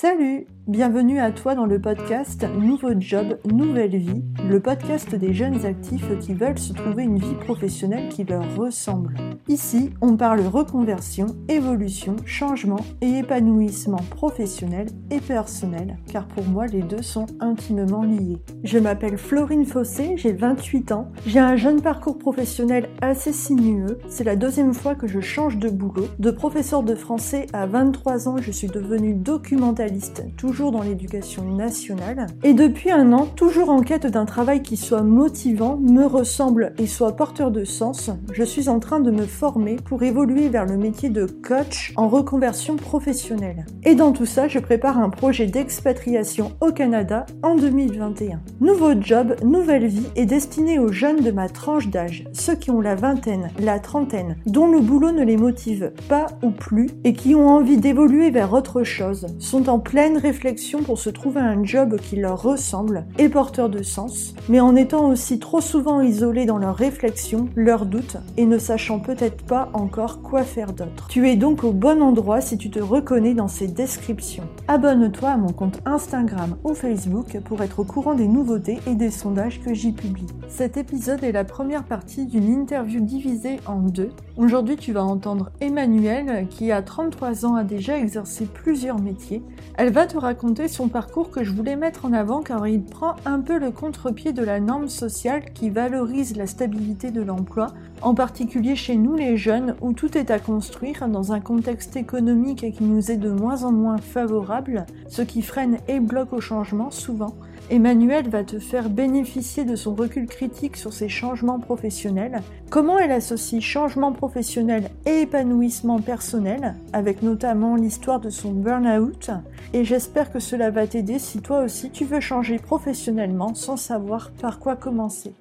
Salut, bienvenue à toi dans le podcast Nouveau Job, Nouvelle Vie, le podcast des jeunes actifs qui veulent se trouver une vie professionnelle qui leur ressemble. Ici, on parle reconversion, évolution, changement et épanouissement professionnel et personnel, car pour moi les deux sont intimement liés. Je m'appelle Florine Fossé, j'ai 28 ans, j'ai un jeune parcours professionnel assez sinueux, c'est la deuxième fois que je change de boulot. De professeur de français à 23 ans, je suis devenue documentaliste, toujours dans l'éducation nationale, et depuis un an, toujours en quête d'un travail qui soit motivant, me ressemble et soit porteur de sens, je suis en train de me former pour évoluer vers le métier de coach en reconversion professionnelle. Et dans tout ça, je prépare un projet d'expatriation au Canada en 2021. Nouveau job, nouvelle vie est destiné aux jeunes de ma tranche d'âge, ceux qui ont la vingtaine, la trentaine, dont le boulot ne les motive pas ou plus et qui ont envie d'évoluer vers autre chose, sont en pleine réflexion pour se trouver un job qui leur ressemble et porteur de sens, mais en étant aussi trop souvent isolés dans leurs réflexions, leurs doutes et ne sachant peut-être pas encore quoi faire d'autre. Tu es donc au bon endroit si tu te reconnais dans ces descriptions. Abonne-toi à mon compte Instagram ou Facebook pour être au courant des nouveautés et des sondages que j'y publie. Cet épisode est la première partie d'une interview divisée en deux. Aujourd'hui, tu vas entendre Emmanuelle qui a 33 ans a déjà exercé plusieurs métiers. Elle va te raconter son parcours que je voulais mettre en avant car il prend un peu le contre-pied de la norme sociale qui valorise la stabilité de l'emploi, en particulier chez nous les jeunes où tout est à construire dans un contexte économique qui nous est de moins en moins favorable, ce qui freine et bloque au changement souvent. Emmanuel va te faire bénéficier de son recul critique sur ses changements professionnels, comment elle associe changement professionnel et épanouissement personnel, avec notamment l'histoire de son burn-out, et j'espère que cela va t'aider si toi aussi tu veux changer professionnellement sans savoir par quoi commencer.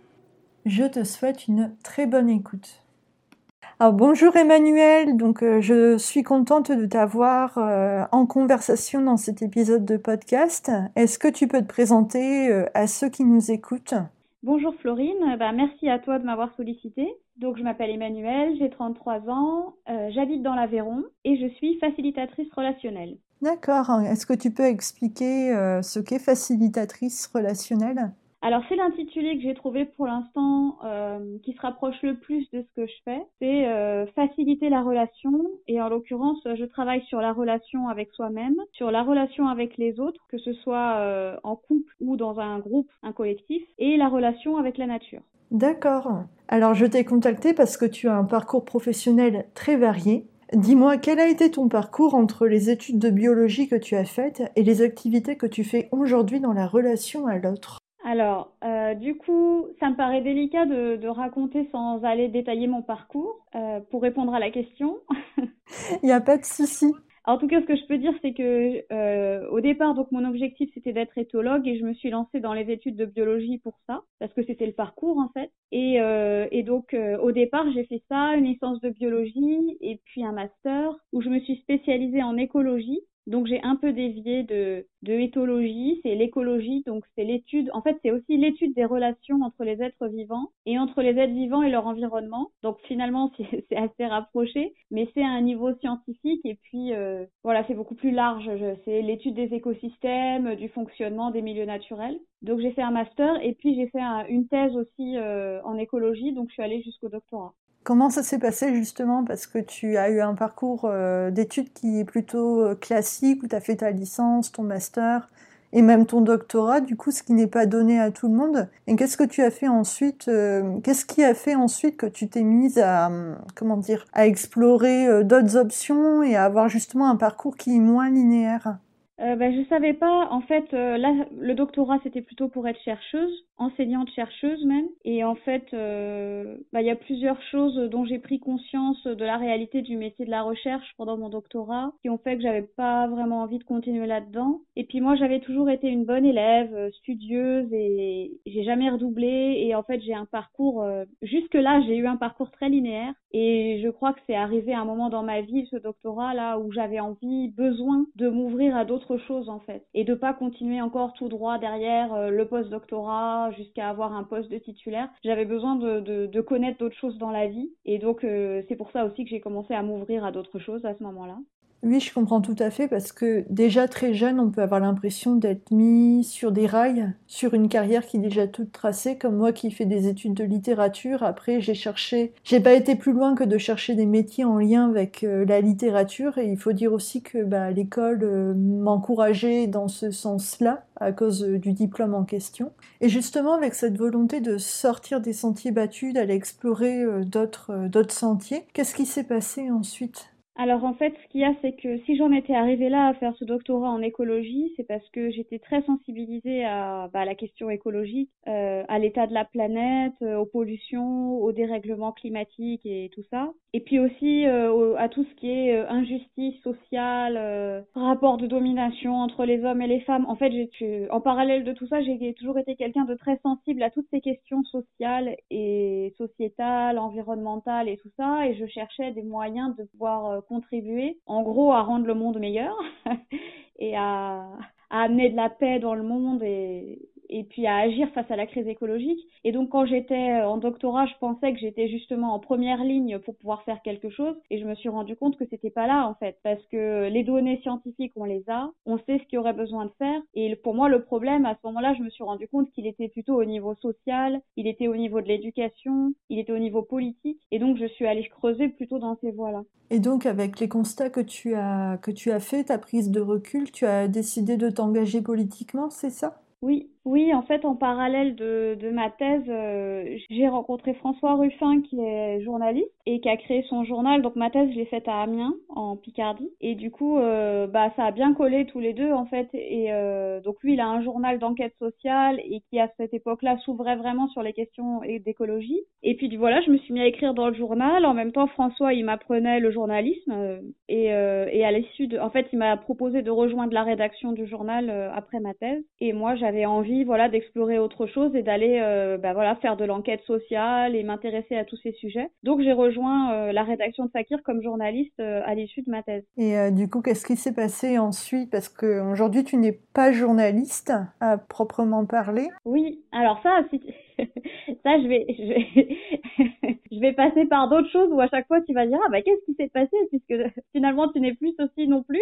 Je te souhaite une très bonne écoute. Alors bonjour Emmanuel, donc euh, je suis contente de t'avoir euh, en conversation dans cet épisode de podcast. Est-ce que tu peux te présenter euh, à ceux qui nous écoutent? Bonjour Florine, bah, merci à toi de m'avoir sollicité. Donc je m'appelle Emmanuel, j'ai 33 ans, j'habite dans l'Aveyron et je suis facilitatrice relationnelle. D'accord, est-ce que tu peux expliquer ce qu'est facilitatrice relationnelle? Alors c'est l'intitulé que j'ai trouvé pour l'instant euh, qui se rapproche le plus de ce que je fais. C'est euh, faciliter la relation et en l'occurrence je travaille sur la relation avec soi-même, sur la relation avec les autres, que ce soit euh, en couple ou dans un groupe, un collectif, et la relation avec la nature. D'accord. Alors je t'ai contacté parce que tu as un parcours professionnel très varié. Dis-moi, quel a été ton parcours entre les études de biologie que tu as faites et les activités que tu fais aujourd'hui dans la relation à l'autre? Alors, euh, du coup, ça me paraît délicat de, de, raconter sans aller détailler mon parcours euh, pour répondre à la question. Il n'y a pas de souci. En tout cas, ce que je peux dire, c'est que euh, au départ, donc mon objectif c'était d'être éthologue et je me suis lancée dans les études de biologie pour ça, parce que c'était le parcours en fait. Et, euh, et donc euh, au départ, j'ai fait ça, une licence de biologie et puis un master où je me suis spécialisée en écologie donc j'ai un peu dévié de, de éthologie, c'est l'écologie, donc c'est l'étude, en fait c'est aussi l'étude des relations entre les êtres vivants et entre les êtres vivants et leur environnement. Donc finalement c'est assez rapproché, mais c'est à un niveau scientifique et puis euh, voilà c'est beaucoup plus large, c'est l'étude des écosystèmes, du fonctionnement des milieux naturels. Donc j'ai fait un master et puis j'ai fait une thèse aussi euh, en écologie, donc je suis allée jusqu'au doctorat. Comment ça s'est passé justement? Parce que tu as eu un parcours euh, d'études qui est plutôt euh, classique, où tu as fait ta licence, ton master et même ton doctorat, du coup, ce qui n'est pas donné à tout le monde. Et qu'est-ce que tu as fait ensuite euh, Qu'est-ce qui a fait ensuite que tu t'es mise à, comment dire, à explorer d'autres options et à avoir justement un parcours qui est moins linéaire? Euh, ben, je savais pas. En fait, là, le doctorat, c'était plutôt pour être chercheuse enseignante chercheuse même. Et en fait, euh, bah, il y a plusieurs choses dont j'ai pris conscience de la réalité du métier de la recherche pendant mon doctorat qui ont fait que j'avais pas vraiment envie de continuer là-dedans. Et puis moi, j'avais toujours été une bonne élève, euh, studieuse et j'ai jamais redoublé. Et en fait, j'ai un parcours, euh, jusque là, j'ai eu un parcours très linéaire. Et je crois que c'est arrivé un moment dans ma vie, ce doctorat là, où j'avais envie, besoin de m'ouvrir à d'autres choses en fait. Et de pas continuer encore tout droit derrière le post-doctorat, jusqu'à avoir un poste de titulaire. J'avais besoin de, de, connaître d'autres choses dans la vie et donc euh, c'est pour ça aussi que j'ai commencé à m'ouvrir à d'autres choses à ce moment-là. Oui, je comprends tout à fait parce que déjà très jeune, on peut avoir l'impression d'être mis sur des rails, sur une carrière qui est déjà toute tracée, comme moi qui fais des études de littérature. Après, j'ai cherché, j'ai pas été plus loin que de chercher des métiers en lien avec euh, la littérature et il faut dire aussi que bah, l'école euh, m'encourageait dans ce sens-là à cause euh, du diplôme en question. Et justement, avec cette volonté de sortir des sentiers battus, d'aller explorer d'autres d'autres sentiers, qu'est-ce qui s'est passé ensuite? Alors en fait, ce qu'il y a, c'est que si j'en étais arrivée là à faire ce doctorat en écologie, c'est parce que j'étais très sensibilisée à, bah, la question écologique, euh, à l'état de la planète, euh, aux pollutions, au dérèglement climatique et tout ça. Et puis aussi euh, à tout ce qui est euh, injustice sociale, euh, rapport de domination entre les hommes et les femmes. En fait, j'ai, en parallèle de tout ça, j'ai toujours été quelqu'un de très sensible à toutes ces questions sociales et sociétales, environnementales et tout ça. Et je cherchais des moyens de pouvoir contribuer, en gros, à rendre le monde meilleur et à, à amener de la paix dans le monde et, et puis à agir face à la crise écologique. Et donc quand j'étais euh, en doctorat, je pensais que j'étais justement en première ligne pour pouvoir faire quelque chose et je me suis rendu compte que c'était pas là en fait parce que les données scientifiques on les a, on sait ce qu'il y aurait besoin de faire et pour moi le problème à ce moment-là, je me suis rendu compte qu'il était plutôt au niveau social, il était au niveau de l'éducation, il était au niveau politique et donc je suis allée creuser plutôt dans ces voies-là. Et donc avec les constats que tu as que tu as fait, ta prise de recul, tu as décidé de t'engager politiquement, c'est ça? Oui, oui, en fait, en parallèle de, ma thèse, euh, j'ai rencontré François Ruffin, qui est journaliste et qui a créé son journal. Donc ma thèse, je l'ai faite à Amiens, en Picardie. Et du coup, euh, bah, ça a bien collé tous les deux, en fait. Et euh, donc lui, il a un journal d'enquête sociale et qui, à cette époque-là, s'ouvrait vraiment sur les questions d'écologie. Et puis voilà, je me suis mis à écrire dans le journal. En même temps, François, il m'apprenait le journalisme. et, et à l'issue de... En fait, il m'a proposé de rejoindre la rédaction du journal après ma thèse. Et moi, j'avais envie voilà d'explorer autre chose et d'aller euh, bah, voilà faire de l'enquête sociale et m'intéresser à tous ces sujets. Donc j'ai rejoint euh, la rédaction de Fakir comme journaliste euh, à l'issue de ma thèse. Et du coup, qu'est-ce qui s'est passé ensuite? Parce que aujourd'hui, tu n'es pas journaliste à proprement parler. Oui, alors ça, ça je vais, je vais, je vais passer par d'autres choses où à chaque fois tu vas dire ah bah qu'est-ce qui s'est passé puisque finalement tu n'es plus aussi non plus.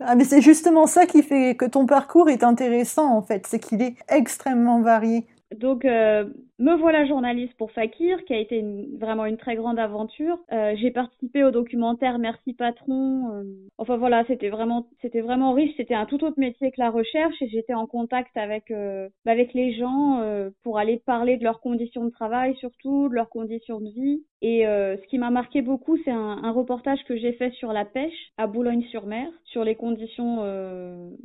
ah mais c'est justement ça qui fait que ton parcours est intéressant en fait, c'est qu'il est extrêmement varié. Donc, euh, me voilà journaliste pour Fakir, qui a été vraiment une très grande aventure. Euh, j'ai participé au documentaire Merci Patron. Euh, enfin voilà, c'était vraiment, c'était vraiment riche. C'était un tout autre métier que la recherche et j'étais en contact avec avec les gens pour aller parler de leurs conditions de travail, surtout de leurs conditions de vie. Et ce qui m'a marqué beaucoup, c'est un, un, reportage que j'ai fait sur la pêche à Boulogne-sur-Mer, sur les conditions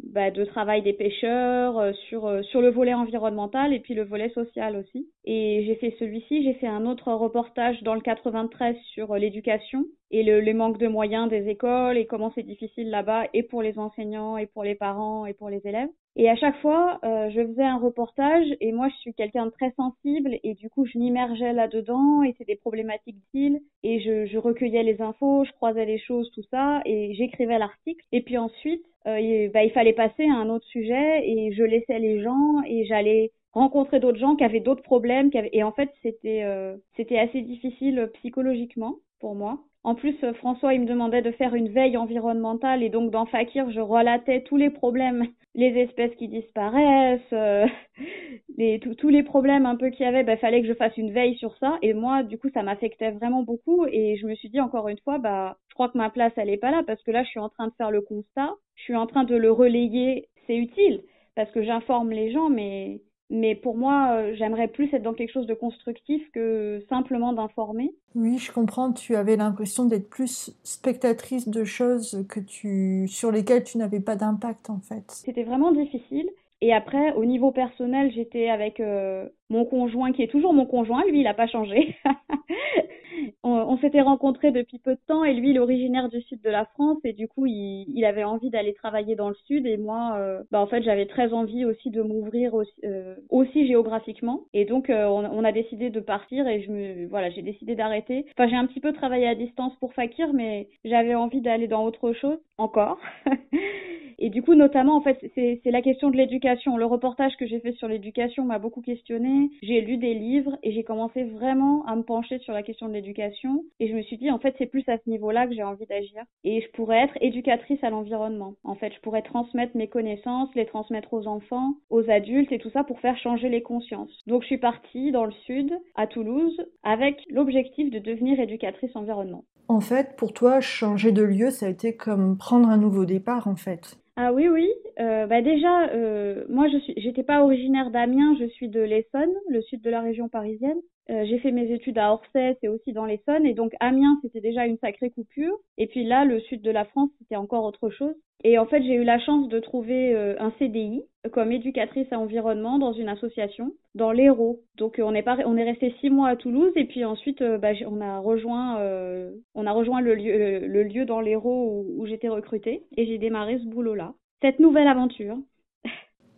bah, de travail des pêcheurs, sur sur le volet environnemental et puis le volet social aussi. Et j'ai fait celui-ci, j'ai fait un autre reportage dans le 93 sur l'éducation et le, les manques de moyens des écoles et comment c'est difficile là-bas et pour les enseignants et pour les parents et pour les élèves. Et à chaque fois, euh, je faisais un reportage et moi je suis quelqu'un de très sensible et du coup je m'immergeais là-dedans et c'était des problématiques d'île et je, je recueillais les infos, je croisais les choses, tout ça et j'écrivais l'article. Et puis ensuite, euh, bah, il fallait passer à un autre sujet et je laissais les gens et j'allais rencontrer d'autres gens qui avaient d'autres problèmes qui avaient... et en fait c'était euh, c'était assez difficile psychologiquement pour moi. En plus euh, François il me demandait de faire une veille environnementale et donc dans Fakir je relatais tous les problèmes, les espèces qui disparaissent, euh, les tous les problèmes un peu qu'il y avait, bah fallait que je fasse une veille sur ça. Et moi du coup ça m'affectait vraiment beaucoup. Et je me suis dit encore une fois bah je crois que ma place elle est pas là parce que là je suis en train de faire le constat, je suis en train de le relayer, c'est utile parce que j'informe les gens mais mais pour moi, euh, j'aimerais plus être dans quelque chose de constructif que simplement d'informer. Oui, je comprends. Tu avais l'impression d'être plus spectatrice de choses que tu, sur lesquelles tu n'avais pas d'impact en fait. C'était vraiment difficile. Et après, au niveau personnel, j'étais avec euh, mon conjoint qui est toujours mon conjoint. Lui, il n'a pas changé. on, s'était rencontrés depuis peu de temps et lui, il est originaire du sud de la France et du coup, il, avait envie d'aller travailler dans le sud et moi, euh, bah, en fait, j'avais très envie aussi de m'ouvrir aussi, euh, aussi, géographiquement et donc euh, on, a décidé de partir et je me, voilà, j'ai décidé d'arrêter. Enfin, j'ai un petit peu travaillé à distance pour Fakir, mais j'avais envie d'aller dans autre chose encore. et du coup, notamment, en fait, c'est la question de l'éducation. Le reportage que j'ai fait sur l'éducation m'a beaucoup questionné. J'ai lu des livres et j'ai commencé vraiment à me pencher sur la question de l'éducation. Et je me suis dit, en fait, c'est plus à ce niveau-là que j'ai envie d'agir. Et je pourrais être éducatrice à l'environnement. En fait, je pourrais transmettre mes connaissances, les transmettre aux enfants, aux adultes et tout ça pour faire changer les consciences. Donc, je suis partie dans le sud, à Toulouse, avec l'objectif de devenir éducatrice environnement. En fait, pour toi, changer de lieu, ça a été comme prendre un nouveau départ, en fait. Ah oui, oui. Euh, bah déjà, euh, moi, je suis, j'étais pas originaire d'Amiens, je suis de l'Essonne, le sud de la région parisienne. Euh, j'ai fait mes études à Orsay, c'est aussi dans l'Essonne, et donc Amiens, c'était déjà une sacrée coupure. Et puis là, le sud de la France, c'était encore autre chose. Et en fait, j'ai eu la chance de trouver euh, un CDI comme éducatrice à environnement dans une association dans l'Hérault. Donc on est pas, on est resté six mois à Toulouse et puis ensuite euh, bah, on a rejoint euh, on a rejoint le lieu le lieu dans l'Hérault où, où j'étais recrutée et j'ai démarré ce boulot là. Cette nouvelle aventure.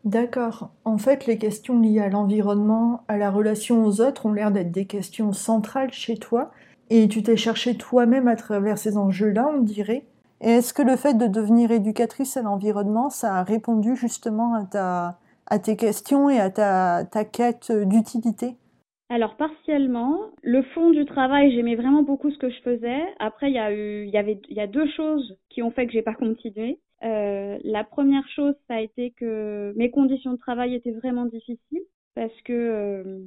D'accord. En fait, les questions liées à l'environnement, à la relation aux autres ont l'air d'être des questions centrales chez toi et tu t'es cherché toi-même à travers ces enjeux-là, on dirait. Est-ce que le fait de devenir éducatrice à l'environnement, ça a répondu justement à, ta, à tes questions et à ta, ta quête d'utilité? Alors partiellement, le fond du travail, j'aimais vraiment beaucoup ce que je faisais. Après, il y a eu, il y avait, il y a deux choses qui ont fait que j'ai pas continué. Euh, la première chose, ça a été que mes conditions de travail étaient vraiment difficiles parce que euh,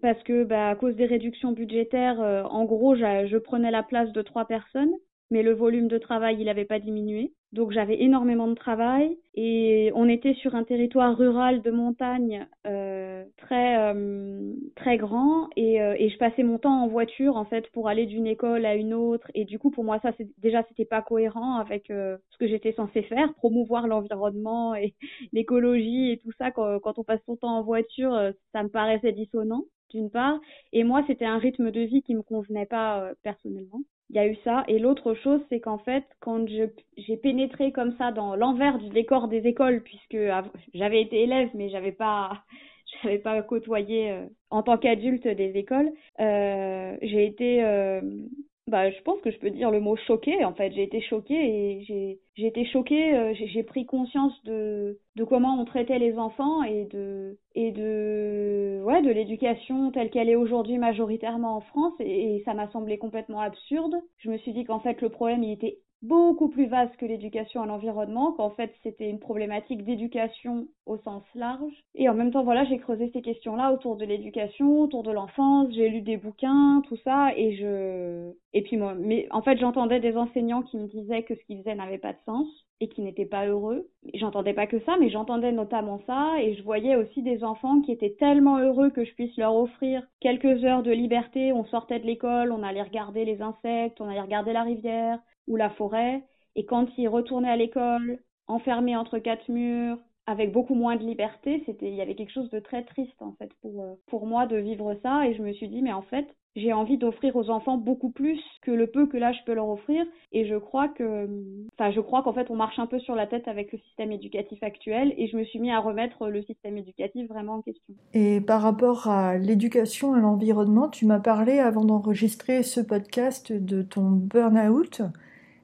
parce que bah, à cause des réductions budgétaires, euh, en gros, je prenais la place de trois personnes mais le volume de travail, il n'avait pas diminué. Donc j'avais énormément de travail. Et on était sur un territoire rural de montagne euh, très euh, très grand. Et, euh, et je passais mon temps en voiture en fait pour aller d'une école à une autre. Et du coup pour moi ça c'est déjà c'était pas cohérent avec euh, ce que j'étais censée faire promouvoir l'environnement et l'écologie et tout ça. Quand, quand on passe son temps en voiture euh, ça me paraissait dissonant d'une part. Et moi c'était un rythme de vie qui me convenait pas personnellement il y a eu ça. Et l'autre chose, c'est qu'en fait, quand j'ai pénétré comme ça dans l'envers du décor des écoles, puisque j'avais été élève, mais j'avais pas, j'avais pas côtoyé euh, en tant qu'adulte des écoles, euh, j'ai été euh, bah, je pense que je peux dire le mot choqué. En fait, j'ai été choquée et j'ai, été choquée. Euh, j'ai, pris conscience de, de comment on traitait les enfants et de, et de, ouais, de l'éducation telle qu'elle est aujourd'hui majoritairement en France. Et, et ça m'a semblé complètement absurde. Je me suis dit qu'en fait, le problème, il était beaucoup plus vaste que l'éducation à l'environnement, qu'en fait c'était une problématique d'éducation au sens large. Et en même temps, voilà, j'ai creusé ces questions-là autour de l'éducation, autour de l'enfance, j'ai lu des bouquins, tout ça, et je, et puis moi, mais en fait j'entendais des enseignants qui me disaient que ce qu'ils faisaient n'avait pas de sens et qui n'étaient pas heureux. J'entendais pas que ça, mais j'entendais notamment ça, et je voyais aussi des enfants qui étaient tellement heureux que je puisse leur offrir quelques heures de liberté. On sortait de l'école, on allait regarder les insectes, on allait regarder la rivière, ou la forêt. Et quand il retournait à l'école, enfermé entre quatre murs, avec beaucoup moins de liberté, c'était, il y avait quelque chose de très triste en fait pour euh, pour moi de vivre ça. Et je me suis dit mais en fait j'ai envie d'offrir aux enfants beaucoup plus que le peu que là je peux leur offrir. Et je crois que, enfin je crois qu'en fait on marche un peu sur la tête avec le système éducatif actuel. Et je me suis mis à remettre le système éducatif vraiment en question. Et par rapport à l'éducation et l'environnement, tu m'as parlé avant d'enregistrer ce podcast de ton burn-out.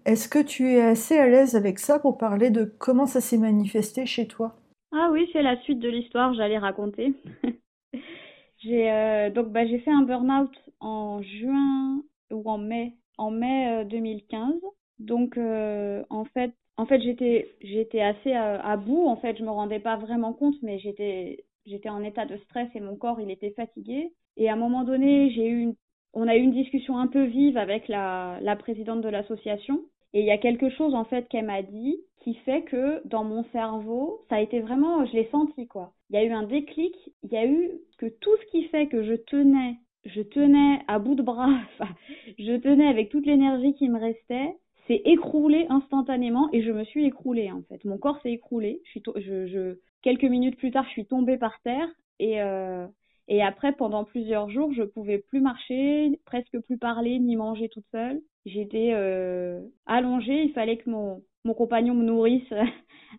Est-ce que tu es assez à l'aise avec ça pour parler de comment ça s'est manifesté chez toi? Ah oui, c'est la suite de l'histoire, j'allais raconter. j'ai euh, donc bah, j'ai fait un burn-out en juin ou en mai, en mai 2015. Euh, donc euh, en fait, en fait j'étais j'étais assez à, bout. En fait, je me rendais pas vraiment compte, mais j'étais j'étais en état de stress et mon corps il était fatigué. Et à un moment donné, j'ai eu on a eu une discussion un peu vive avec la présidente de l'association et il y a quelque chose en fait qu'elle m'a dit qui fait que dans mon cerveau, ça a été vraiment, je l'ai senti quoi. Il y a eu un déclic, il y a eu que tout ce qui fait que je tenais, je tenais à bout de bras, je tenais avec toute l'énergie qui me restait, s'est écroulé instantanément et je me suis écroulée en fait. Mon corps s'est écroulé. Je, quelques minutes plus tard, je suis tombée par terre et euh, et après, pendant plusieurs jours, je pouvais plus marcher, presque plus parler, ni manger toute seule. J'étais euh, allongée, il fallait que mon, mon compagnon me nourrisse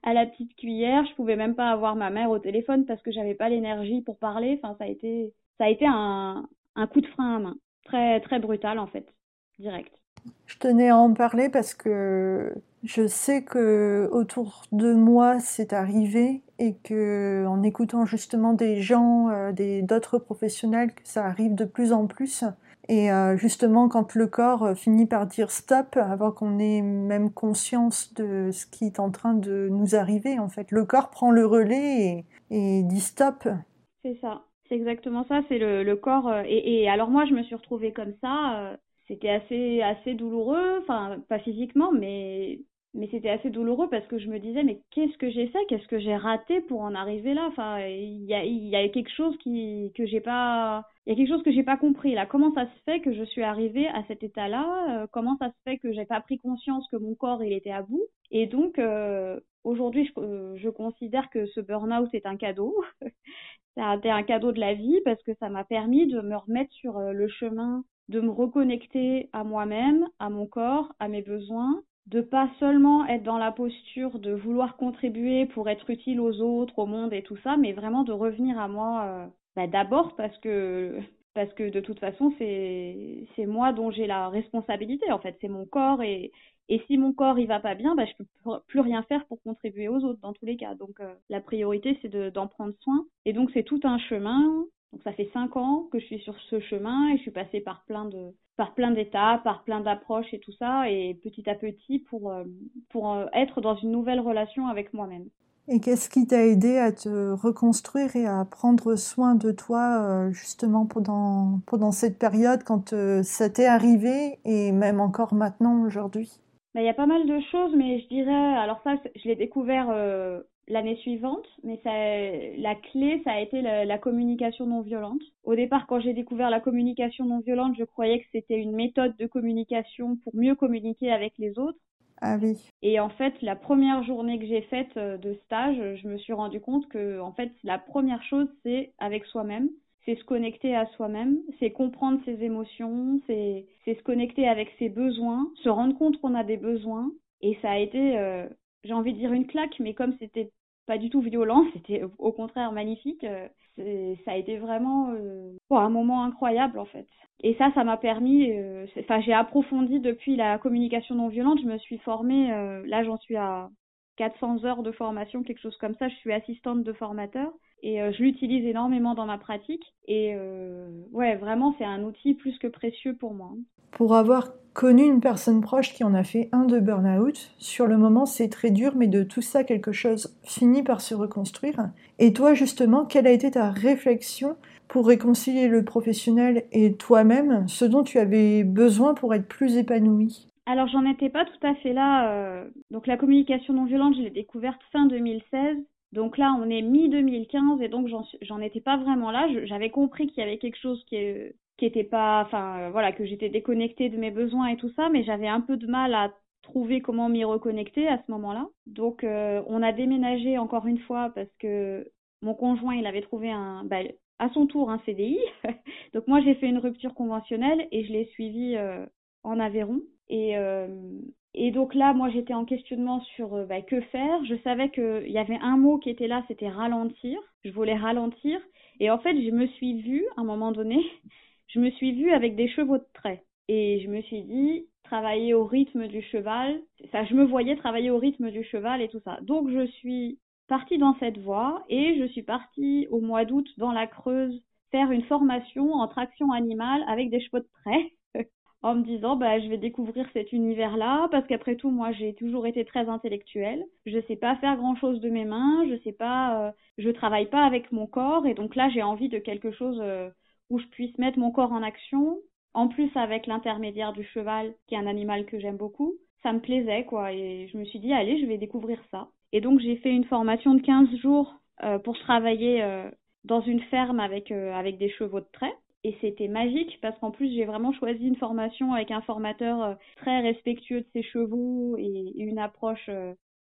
à la petite cuillère. Je pouvais même pas avoir ma mère au téléphone parce que j'avais pas l'énergie pour parler. Enfin, ça a été, ça a été un, un coup de frein à main, très très brutal en fait, direct. Je tenais à en parler parce que je sais que autour de moi c'est arrivé et que en écoutant justement des gens, euh, des d'autres professionnels, que ça arrive de plus en plus. Et euh, justement, quand le corps euh, finit par dire stop, avant qu'on ait même conscience de ce qui est en train de nous arriver, en fait, le corps prend le relais et, dit stop. C'est ça, c'est exactement ça. C'est le, corps. Et, et, alors moi, je me suis retrouvée comme ça. C'était assez assez douloureux, enfin pas physiquement, mais mais c'était assez douloureux parce que je me disais mais qu'est-ce que j'ai fait? Qu'est-ce que j'ai raté pour en arriver là? Enfin il y a y a quelque chose qui que j'ai pas il y a quelque chose que j'ai pas compris. Là comment ça se fait que je suis arrivée à cet état là euh, comment ça se fait que j'ai pas pris conscience que mon corps il était à bout? Et donc euh, aujourd'hui je, euh, je, considère que ce burn-out est un cadeau. C'était un cadeau de la vie parce que ça m'a permis de me remettre sur le chemin de me reconnecter à moi-même, à mon corps, à mes besoins, de pas seulement être dans la posture de vouloir contribuer pour être utile aux autres, au monde et tout ça, mais vraiment de revenir à moi bah d'abord parce que parce que de toute façon c'est moi dont j'ai la responsabilité en fait, c'est mon corps et et si mon corps il va pas bien, bah je peux plus rien faire pour contribuer aux autres dans tous les cas. Donc euh, la priorité c'est d'en prendre soin et donc c'est tout un chemin donc ça fait cinq ans que je suis sur ce chemin et je suis passée par plein de par plein d'étapes, par plein d'approches et tout ça, et petit à petit pour euh, pour euh, être dans une nouvelle relation avec moi-même. Et qu'est-ce qui t'a aidé à te reconstruire et à prendre soin de toi euh, justement pendant pendant cette période quand ça t'est arrivé et même encore maintenant aujourd'hui? Ben, Il y a pas mal de choses, mais je dirais, alors ça, je l'ai découvert l'année suivante, mais la clé, ça a été la, communication non violente. Au départ, quand j'ai découvert la communication non violente, je croyais que c'était une méthode de communication pour mieux communiquer avec les autres. Ah. Et en fait, la première journée que j'ai faite euh, de stage, je me suis rendu compte que, en fait, la première chose, c'est avec soi-même. C'est se connecter à soi-même, c'est comprendre ses émotions, c'est se connecter avec ses besoins, se rendre compte qu'on a des besoins. Et ça a été euh, j'ai envie de dire une claque, mais comme c'était pas du tout violent, c'était au contraire magnifique. Euh, ça a été vraiment euh, un moment incroyable en fait. Et ça, ça m'a permis. Euh, enfin, j'ai approfondi depuis la communication non violente. Je me suis formée. là, j'en suis à 400 heures de formation, quelque chose comme ça. Je suis assistante de formateur et je l'utilise énormément dans ma pratique. Et ouais, vraiment, c'est un outil plus que précieux pour moi. Pour avoir connu une personne proche qui en a fait un de burn-out. Sur le moment, c'est très dur, mais de tout ça, quelque chose finit par se reconstruire. Et toi, justement, quelle a été ta réflexion pour réconcilier le professionnel et toi-même, ce dont tu avais besoin pour être plus épanoui alors j'en étais pas tout à fait là. Euh, donc la communication non violente, je l'ai découverte fin 2016. Donc là, on est mi-2015 et donc j'en étais pas vraiment là. J'avais compris qu'il y avait quelque chose qui, qui était pas, enfin euh, voilà, que j'étais déconnectée de mes besoins et tout ça, mais j'avais un peu de mal à trouver comment m'y reconnecter à ce moment-là. Donc euh, on a déménagé encore une fois parce que mon conjoint il avait trouvé un, bah, à son tour un CDI. Donc moi j'ai fait une rupture conventionnelle et je l'ai suivi euh, en Aveyron. Et, et donc là, moi, j'étais en questionnement sur bah, que faire. Je savais qu'il y avait un mot qui était là, c'était ralentir. Je voulais ralentir. Et en fait, je me suis vue, à un moment donné, je me suis vue avec des chevaux de trait. Et je me suis dit, travailler au rythme du cheval, ça, je me voyais travailler au rythme du cheval et tout ça. Donc je suis partie dans cette voie et je suis partie au mois d'août dans la Creuse faire une formation en traction animale avec des chevaux de trait en me disant bah je vais découvrir cet univers là parce qu'après tout moi j'ai toujours été très intellectuelle je sais pas faire grand chose de mes mains je sais pas euh, je travaille pas avec mon corps et donc là j'ai envie de quelque chose euh, où je puisse mettre mon corps en action, en plus avec l'intermédiaire du cheval, qui est un animal que j'aime beaucoup, ça me plaisait, quoi. Et je me suis dit, allez, je vais découvrir ça. Et donc, j'ai fait une formation de 15 jours euh, pour travailler euh, dans une ferme avec, euh, avec des chevaux de trait. Et c'était magique parce qu'en plus, j'ai vraiment choisi une formation avec un formateur très respectueux de ses chevaux et une approche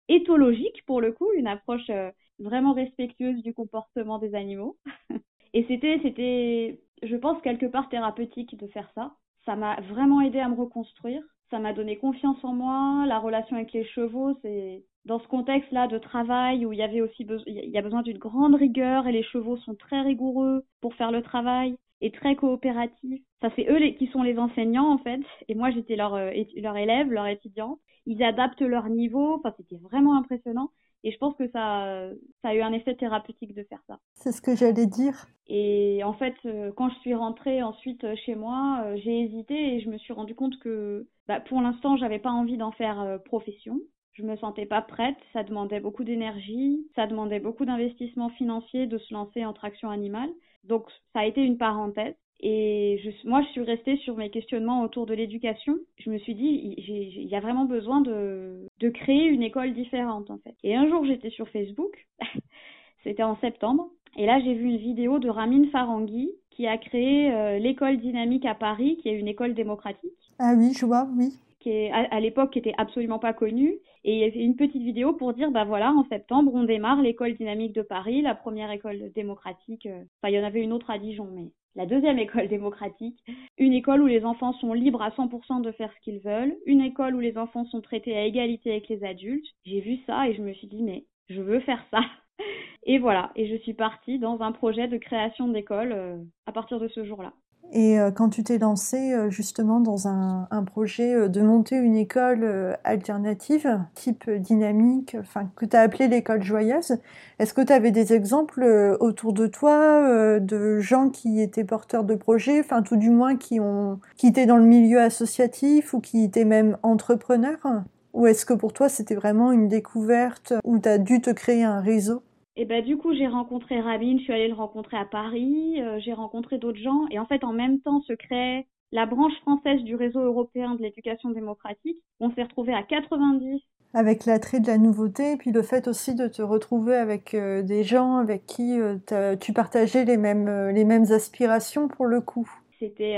éthologique pour le coup, une approche vraiment respectueuse du comportement des animaux. et c'était, c'était je pense, quelque part thérapeutique de faire ça. Ça m'a vraiment aidé à me reconstruire. Ça m'a donné confiance en moi. La relation avec les chevaux, c'est dans ce contexte-là de travail où il y avait aussi y a besoin d'une grande rigueur et les chevaux sont très rigoureux pour faire le travail. et très coopératif. Ça c'est eux qui sont les enseignants en fait, et moi j'étais leur euh, leur élève, leur étudiante. Ils adaptent leur niveau, enfin c'était vraiment impressionnant. Et je pense que ça, ça a eu un effet thérapeutique de faire ça. C'est ce que j'allais dire. Et en fait, euh, quand je suis rentrée ensuite euh, chez moi, euh, j'ai hésité et je me suis rendu compte que bah, pour l'instant, j'avais pas envie d'en faire profession. Je me sentais pas prête, ça demandait beaucoup d'énergie, ça demandait beaucoup d'investissement financier de se lancer en traction animale. Donc ça a été une parenthèse. Et je, moi, je suis restée sur mes questionnements autour de l'éducation. Je me suis dit, il y a vraiment besoin de, de créer une école différente, en fait. Et un jour, j'étais sur Facebook, c'était en septembre, et là, j'ai vu une vidéo de Ramin Farangui qui a créé euh, l'école dynamique à Paris, qui est une école démocratique. Ah oui, je vois, oui. Qui est à, à l'époque qui était absolument pas connue. Et une petite vidéo pour dire, bah voilà, en septembre, on démarre l'école dynamique de Paris, la première école démocratique. Euh, enfin, il y en avait une autre à Dijon, mais la deuxième école démocratique, une école où les enfants sont libres à 100% de faire ce qu'ils veulent, une école où les enfants sont traités à égalité avec les adultes. J'ai vu ça et je me suis dit mais je veux faire ça. Et voilà, et je suis partie dans un projet de création d'école euh, à partir de ce jour-là. Et euh, quand tu t'es lancée euh, justement dans un, projet euh, de monter une école alternative, type dynamique, enfin que tu as appelé l'école joyeuse, est-ce que tu avais des exemples autour de toi de gens qui étaient porteurs de projets, enfin tout du moins qui ont qui étaient dans le milieu associatif ou qui étaient même entrepreneurs? Ou est-ce que pour toi c'était vraiment une découverte où tu as dû te créer un réseau? Et ben du coup j'ai rencontré Rabin, je suis allée le rencontrer à Paris, euh, j'ai rencontré d'autres gens et en fait en même temps se crée la branche française du réseau européen de l'éducation démocratique. On s'est retrouvé à 90 avec l'attrait de la nouveauté, et puis le fait aussi de te retrouver avec euh, des gens avec qui euh, tu partageais les mêmes, les mêmes aspirations pour le coup. C'était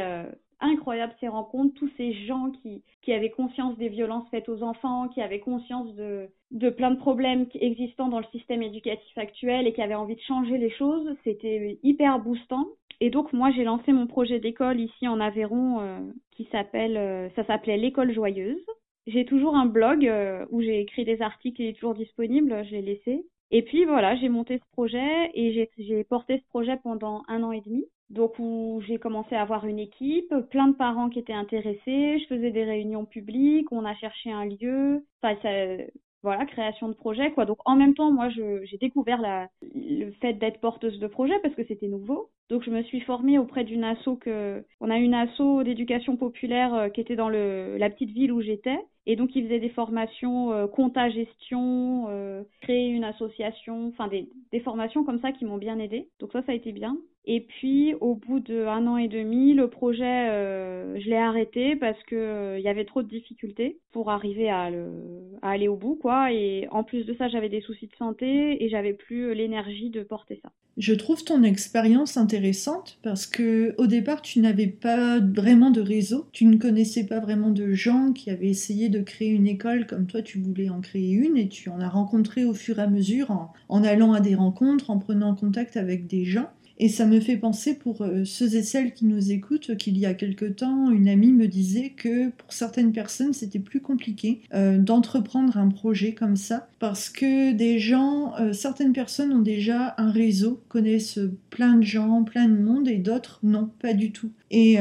incroyable ces rencontres, tous ces gens qui, avaient conscience des violences faites aux enfants, qui avaient conscience de, de plein de problèmes existants dans le système éducatif actuel et qui avaient envie de changer les choses. C'était hyper boostant. Et donc moi j'ai lancé mon projet d'école ici en Aveyron euh, qui s'appelle, euh, ça s'appelait l'école joyeuse. J'ai toujours un blog euh, où j'ai écrit des articles, il est toujours disponible, je l'ai laissé. Et puis voilà, j'ai monté ce projet et j'ai porté ce projet pendant un an et demi. Donc où j'ai commencé à avoir une équipe, plein de parents qui étaient intéressés, je faisais des réunions publiques, on a cherché un lieu. Enfin, voilà, création de projet, quoi. Donc en même temps, moi, j'ai découvert le fait d'être porteuse de projet parce que c'était nouveau. Donc je me suis formée auprès d'une asso que, on a une asso d'éducation populaire euh, qui était dans la petite ville où j'étais. Et donc ils faisaient des formations euh, compta gestion, euh, créer une association, enfin des, formations comme ça qui m'ont bien aidé. Donc ça, ça a été bien. Et puis, au bout d'un an et demi, le projet, euh, je l'ai arrêté parce que euh, il y avait trop de difficultés pour arriver à, à aller au bout, quoi. Et en plus de ça, j'avais des soucis de santé et j'avais plus l'énergie de porter ça. Je trouve ton expérience intéressante parce que au départ, tu n'avais pas vraiment de réseau, tu ne connaissais pas vraiment de gens qui avaient essayé de créer une école comme toi, tu voulais en créer une et tu en as rencontré au fur et à mesure en, allant à des rencontres, en prenant contact avec des gens. Et ça me fait penser pour euh, ceux et celles qui nous écoutent qu'il y a quelque temps, une amie me disait que pour certaines personnes, c'était plus compliqué euh, d'entreprendre un projet comme ça parce que des gens, euh, certaines personnes ont déjà un réseau, connaissent plein de gens, plein de monde et d'autres non, pas du tout. Et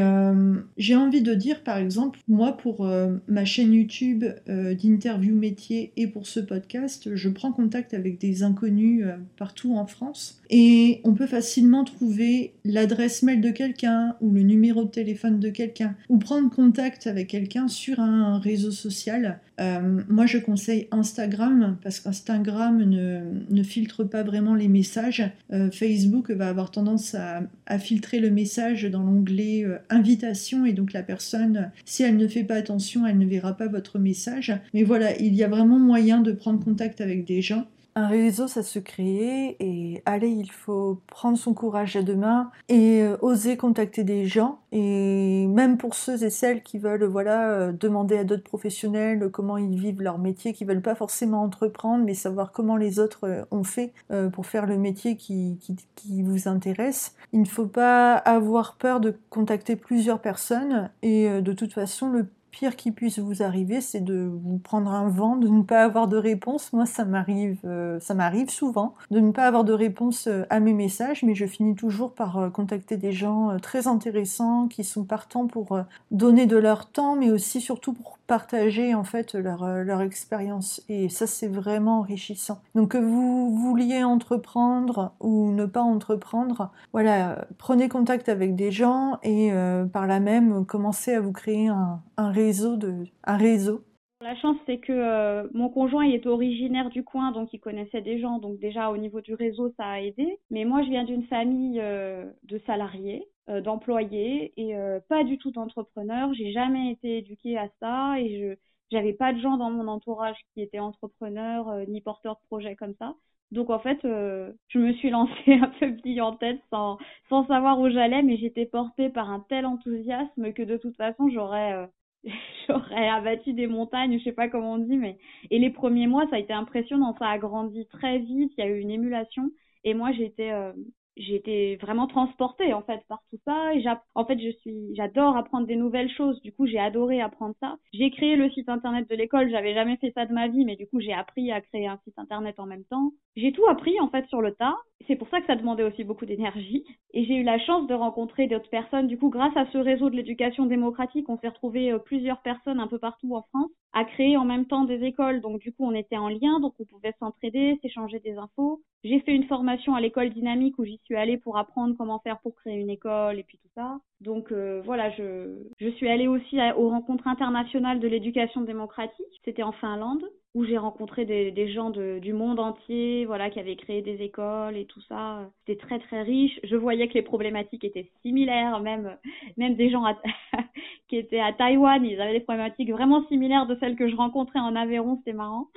j'ai envie de dire, par exemple, moi pour ma chaîne YouTube d'interview métier et pour ce podcast, je prends contact avec des inconnus partout en France et on peut facilement trouver l'adresse mail de quelqu'un ou le numéro de téléphone de quelqu'un ou prendre contact avec quelqu'un sur un réseau social. Euh, moi, je conseille Instagram parce qu'Instagram ne, filtre pas vraiment les messages. Euh, Facebook va avoir tendance à, à, filtrer le message dans l'onglet euh, invitation et donc la personne, si elle ne fait pas attention, elle ne verra pas votre message. Mais voilà, il y a vraiment moyen de prendre contact avec des gens. Un réseau, ça se crée et allez, il faut prendre son courage à deux mains et euh, oser contacter des gens. Et même pour ceux et celles qui veulent, voilà, euh, demander à d'autres professionnels comment ils vivent leur métier, qui veulent pas forcément entreprendre, mais savoir comment les autres euh, ont fait pour faire le métier qui, qui, qui vous intéresse. Il ne faut pas avoir peur de contacter plusieurs personnes et de toute façon, le pire qui puisse vous arriver, c'est de vous prendre un vent, de ne pas avoir de réponse. Moi, ça m'arrive, euh, ça m'arrive souvent de ne pas avoir de réponse euh, à mes messages, mais je finis toujours par euh, contacter des gens très intéressants qui sont partants pour donner de leur temps, mais aussi surtout pour partager en fait leur, expérience. Et ça, c'est vraiment enrichissant. Donc que vous vouliez entreprendre ou ne pas entreprendre, voilà, prenez contact avec des gens et par là même commencez à vous créer un, un réseau de un réseau. La chance, c'est que euh, mon conjoint il est originaire du coin, donc il connaissait des gens, donc déjà au niveau du réseau, ça a aidé. Mais moi, je viens d'une famille euh, de salariés, euh, d'employés et pas du tout d'entrepreneurs. J'ai jamais été éduquée à ça et je j'avais pas de gens dans mon entourage qui étaient entrepreneurs ni porteurs de projets comme ça. Donc en fait, je me suis lancée un peu pli en tête sans, sans savoir où j'allais, mais j'étais portée par un tel enthousiasme que de toute façon, j'aurais j'aurais abattu des montagnes, je sais pas comment on dit, mais et les premiers mois, ça a été impressionnant, ça a grandi très vite, il y a eu une émulation, et moi j'étais euh, été vraiment transportée en fait par tout ça et en fait je suis j'adore apprendre des nouvelles choses du coup j'ai adoré apprendre ça. J'ai créé le site internet de l'école j'avais jamais fait ça de ma vie mais du coup j'ai appris à créer un site internet en même temps. J'ai tout appris en fait sur le tas c'est pour ça que ça demandait aussi beaucoup d'énergie. Et j'ai eu la chance de rencontrer d'autres personnes. Du coup grâce à ce réseau de l'éducation démocratique on s'est retrouvé euh, plusieurs personnes un peu partout en France à créer en même temps des écoles. Donc du coup on était en lien donc on pouvait s'entraider s'échanger des infos. J'ai fait une formation à l'école dynamique où j'y suis allée pour apprendre comment faire pour créer une école et puis tout ça. Donc euh, voilà, je, je suis allée aussi aux rencontres internationales de l'éducation démocratique. C'était en Finlande où j'ai rencontré des, gens du monde entier, voilà, qui avaient créé des écoles et tout ça. C'était très très riche. Je voyais que les problématiques étaient similaires, même même des gens qui étaient à Taïwan, ils avaient des problématiques vraiment similaires de celles que je rencontrais en Aveyron. C'était marrant.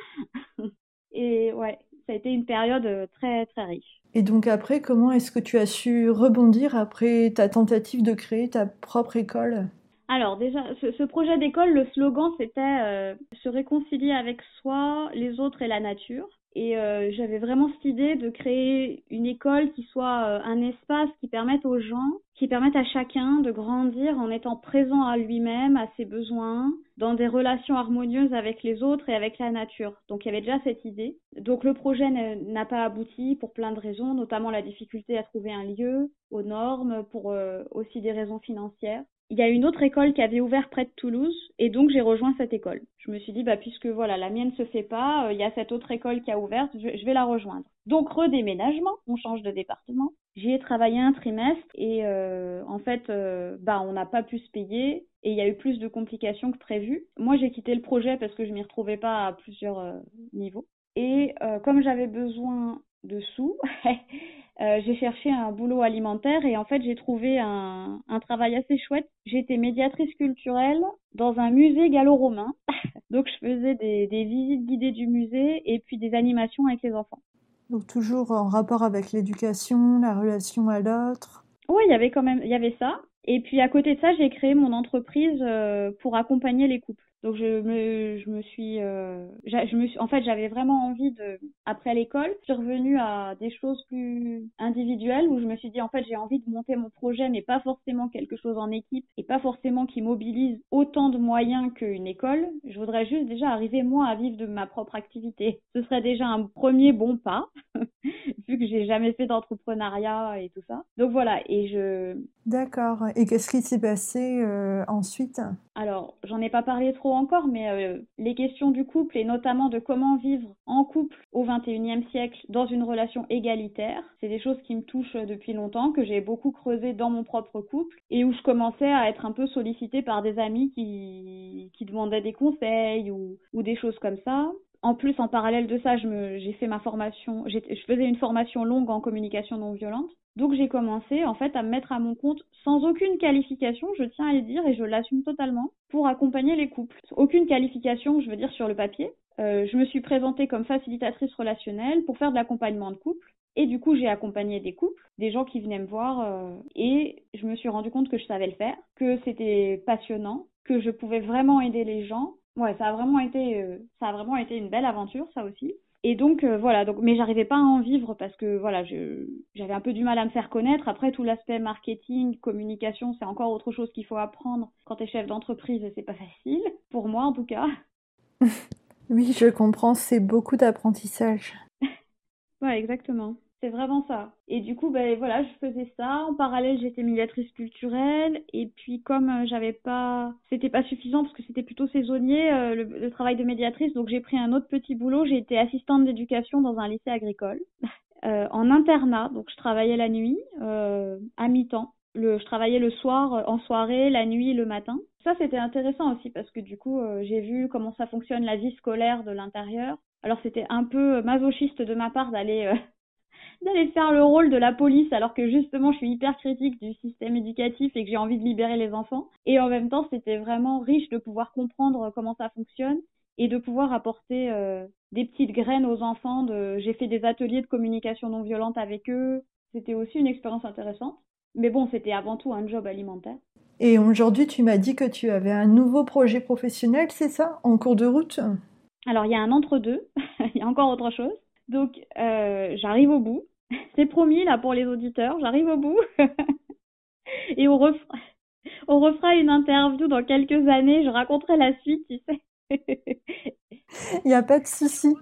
et ouais, ça a été une période euh, très très riche. Et donc après, comment est-ce que tu as su rebondir après ta tentative de créer ta propre école? Alors déjà, ce, projet d'école, le slogan, c'était euh, se réconcilier avec soi, les autres et la nature. Et euh, j'avais vraiment cette idée de créer une école qui soit euh, un espace qui permette aux gens, qui permette à chacun de grandir en étant présent à lui-même, à ses besoins, dans des relations harmonieuses avec les autres et avec la nature. Donc il y avait déjà cette idée. Donc le projet n'a pas abouti pour plein de raisons, notamment la difficulté à trouver un lieu aux normes, pour euh, aussi des raisons financières il y a une autre école qui avait ouvert près de Toulouse et donc j'ai rejoint cette école. Je me suis dit bah puisque voilà la mienne se fait pas, euh, il y a cette autre école qui a ouvert, je, vais la rejoindre. Donc redéménagement, on change de département. J'y ai travaillé un trimestre et euh, en fait euh, bah on n'a pas pu se payer et il y a eu plus de complications que prévu. Moi j'ai quitté le projet parce que je m'y retrouvais pas à plusieurs niveaux et comme j'avais besoin de sous Euh, j'ai cherché un boulot alimentaire et en fait j'ai trouvé un, un travail assez chouette. J'étais médiatrice culturelle dans un musée gallo-romain. Donc je faisais des, des visites guidées du musée et puis des animations avec les enfants. Donc toujours en rapport avec l'éducation, la relation à l'autre. Oui, il y avait quand même, il y avait ça. Et puis à côté de ça, j'ai créé mon entreprise euh, pour accompagner les couples. Donc je me, je me suis, euh, je me suis, en fait j'avais vraiment envie de, après l'école, je suis revenue à des choses plus individuelles où je me suis dit en fait j'ai envie de monter mon projet mais pas forcément quelque chose en équipe et pas forcément qui mobilise autant de moyens qu'une école. Je voudrais juste déjà arriver moi à vivre de ma propre activité. Ce serait déjà un premier bon pas vu que j'ai jamais fait d'entrepreneuriat et tout ça. Donc voilà et je. D'accord. Et qu'est-ce qui s'est passé euh, ensuite? Alors j'en ai pas parlé trop encore, mais euh, les questions du couple et notamment de comment vivre en couple au XXIe siècle dans une relation égalitaire, c'est des choses qui me touchent depuis longtemps, que j'ai beaucoup creusé dans mon propre couple et où je commençais à être un peu sollicitée par des amis qui, qui demandaient des conseils ou, ou des choses comme ça. En plus, en parallèle de ça, j'ai fait ma formation, je faisais une formation longue en communication non violente. Donc j'ai commencé en fait à me mettre à mon compte sans aucune qualification, je tiens à le dire et je l'assume totalement, pour accompagner les couples. Aucune qualification, je veux dire, sur le papier. Euh, je me suis présentée comme facilitatrice relationnelle pour faire de l'accompagnement de couple. Et du coup, j'ai accompagné des couples, des gens qui venaient me voir, euh, et je me suis rendu compte que je savais le faire, que c'était passionnant, que je pouvais vraiment aider les gens. Ouais, ça a vraiment été, euh, ça a vraiment été une belle aventure, ça aussi. Et donc voilà, donc mais j'arrivais pas à en vivre parce que voilà, j'avais un peu du mal à me faire connaître. Après tout l'aspect marketing, communication, c'est encore autre chose qu'il faut apprendre quand tu es chef d'entreprise, c'est pas facile pour moi en tout cas. oui, je comprends, c'est beaucoup d'apprentissage. ouais, exactement. C'est vraiment ça. Et du coup, ben voilà, je faisais ça. En parallèle, j'étais médiatrice culturelle. Et puis, comme euh, j'avais pas, c'était pas suffisant parce que c'était plutôt saisonnier euh, le, travail de médiatrice. Donc, j'ai pris un autre petit boulot. J'ai été assistante d'éducation dans un lycée agricole euh, en internat. Donc, je travaillais la nuit à mi-temps. Le, je travaillais le soir, en soirée, la nuit, le matin. Ça, c'était intéressant aussi parce que du coup, j'ai vu comment ça fonctionne la vie scolaire de l'intérieur. Alors, c'était un peu masochiste de ma part d'aller d'aller faire le rôle de la police alors que justement je suis hyper critique du système éducatif et que j'ai envie de libérer les enfants. Et en même temps, c'était vraiment riche de pouvoir comprendre comment ça fonctionne et de pouvoir apporter euh, des petites graines aux enfants. De... J'ai fait des ateliers de communication non violente avec eux. C'était aussi une expérience intéressante. Mais bon, c'était avant tout un job alimentaire. Et aujourd'hui, tu m'as dit que tu avais un nouveau projet professionnel, c'est ça, en cours de route? Alors, il y a un entre-deux, il y a encore autre chose. Donc, euh, j'arrive au bout. C'est promis là pour les auditeurs, j'arrive au bout. Et on refera, une interview dans quelques années, je raconterai la suite, tu sais. Il n'y a pas de souci.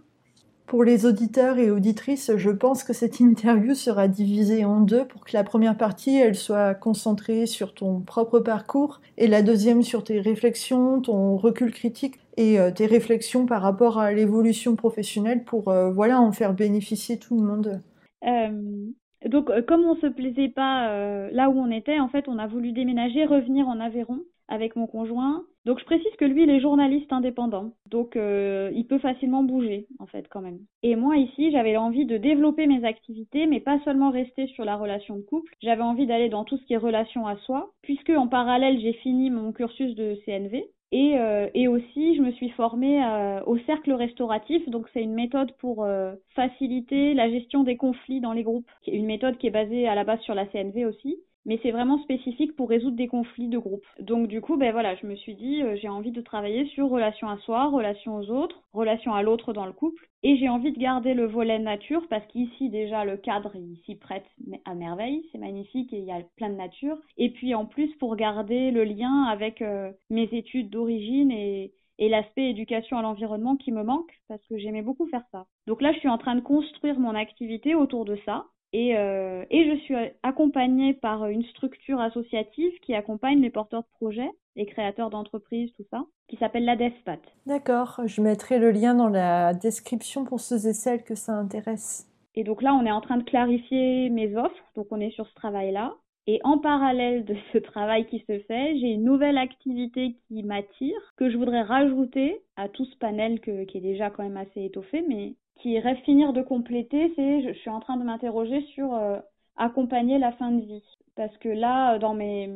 Pour les auditeurs et auditrices, je pense que cette interview sera divisée en deux pour que la première partie, elle soit concentrée sur ton propre parcours et la deuxième sur tes réflexions, ton recul critique et euh, tes réflexions par rapport à l'évolution professionnelle pour euh, voilà en faire bénéficier tout le monde. Euh, donc, euh, comme on se plaisait pas euh, là où on était, en fait, on a voulu déménager, revenir en Aveyron avec mon conjoint. Donc, je précise que lui, il est journaliste indépendant. Donc, il peut facilement bouger, en fait, quand même. Et moi, ici, j'avais envie de développer mes activités, mais pas seulement rester sur la relation de couple. J'avais envie d'aller dans tout ce qui est relation à soi, puisque en parallèle, j'ai fini mon cursus de CNV. Et, euh, et, aussi, je me suis formée euh, au cercle restauratif. Donc, c'est une méthode pour euh, faciliter la gestion des conflits dans les groupes. Une méthode qui est basée à la base sur la CNV aussi mais c'est vraiment spécifique pour résoudre des conflits de groupe. Donc du coup, ben voilà, je me suis dit, euh, j'ai envie de travailler sur relation à soi, relation aux autres, relation à l'autre dans le couple, et j'ai envie de garder le volet nature parce qu'ici déjà le cadre il s'y prête à merveille, c'est magnifique et il y a plein de nature. Et puis en plus pour garder le lien avec euh, mes études d'origine et, et l'aspect éducation à l'environnement qui me manque parce que j'aimais beaucoup faire ça. Donc là, je suis en train de construire mon activité autour de ça. Et, euh, et, je suis accompagnée par une structure associative qui accompagne les porteurs de projets, les créateurs d'entreprises, tout ça, qui s'appelle la DESPAT. D'accord, je mettrai le lien dans la description pour ceux et celles que ça intéresse. Et donc là, on est en train de clarifier mes offres, donc on est sur ce travail-là. Et en parallèle de ce travail qui se fait, j'ai une nouvelle activité qui m'attire, que je voudrais rajouter à tout ce panel que, qui est déjà quand même assez étoffé, mais qui rêve finir de compléter, c'est je, suis en train de m'interroger sur euh, accompagner la fin de vie. Parce que là, dans mes,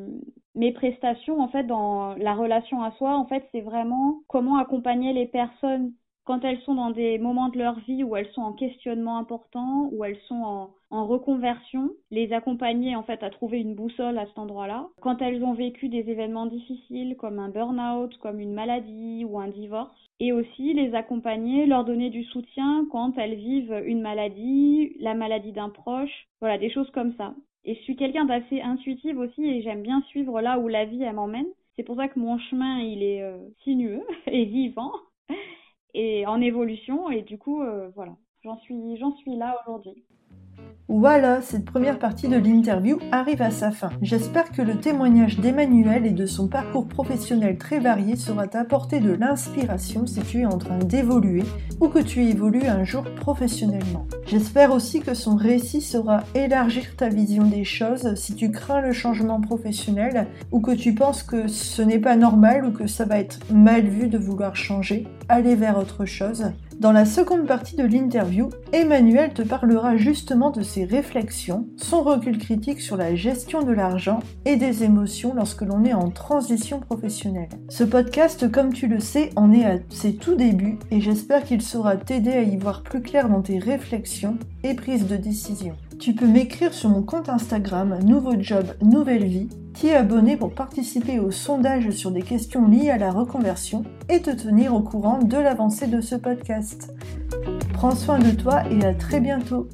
mes prestations, en fait, dans la relation à soi, en fait, c'est vraiment comment accompagner les personnes quand elles sont dans des moments de leur vie où elles sont en questionnement important, où elles sont en, en reconversion, les accompagner en fait à trouver une boussole à cet endroit-là. Quand elles ont vécu des événements difficiles comme un burn-out, comme une maladie ou un divorce, et aussi les accompagner, leur donner du soutien quand elles vivent une maladie, la maladie d'un proche, voilà, des choses comme ça. Et je suis quelqu'un d'assez intuitif aussi et j'aime bien suivre là où la vie elle m'emmène. C'est pour ça que mon chemin il est euh, sinueux et vivant et en évolution et du coup euh, voilà, j'en suis j'en suis là aujourd'hui. Voilà, cette première partie de l'interview arrive à sa fin. J'espère que le témoignage d'Emmanuel et de son parcours professionnel très varié sera t'apporter de l'inspiration si tu es en train d'évoluer ou que tu évolues un jour professionnellement. J'espère aussi que son récit saura élargir ta vision des choses si tu crains le changement professionnel ou que tu penses que ce n'est pas normal ou que ça va être mal vu de vouloir changer, aller vers autre chose. Dans la seconde partie de l'interview, Emmanuel te parlera justement de ses réflexions, son recul critique sur la gestion de l'argent et des émotions lorsque l'on est en transition professionnelle. Ce podcast, comme tu le sais, en est à ses tout débuts et j'espère qu'il saura t'aider à y voir plus clair dans tes réflexions et prises de décision. Tu peux m'écrire sur mon compte Instagram Nouveau Job Nouvelle Vie, t'y abonner pour participer au sondage sur des questions liées à la reconversion et te tenir au courant de l'avancée de ce podcast. Prends soin de toi et à très bientôt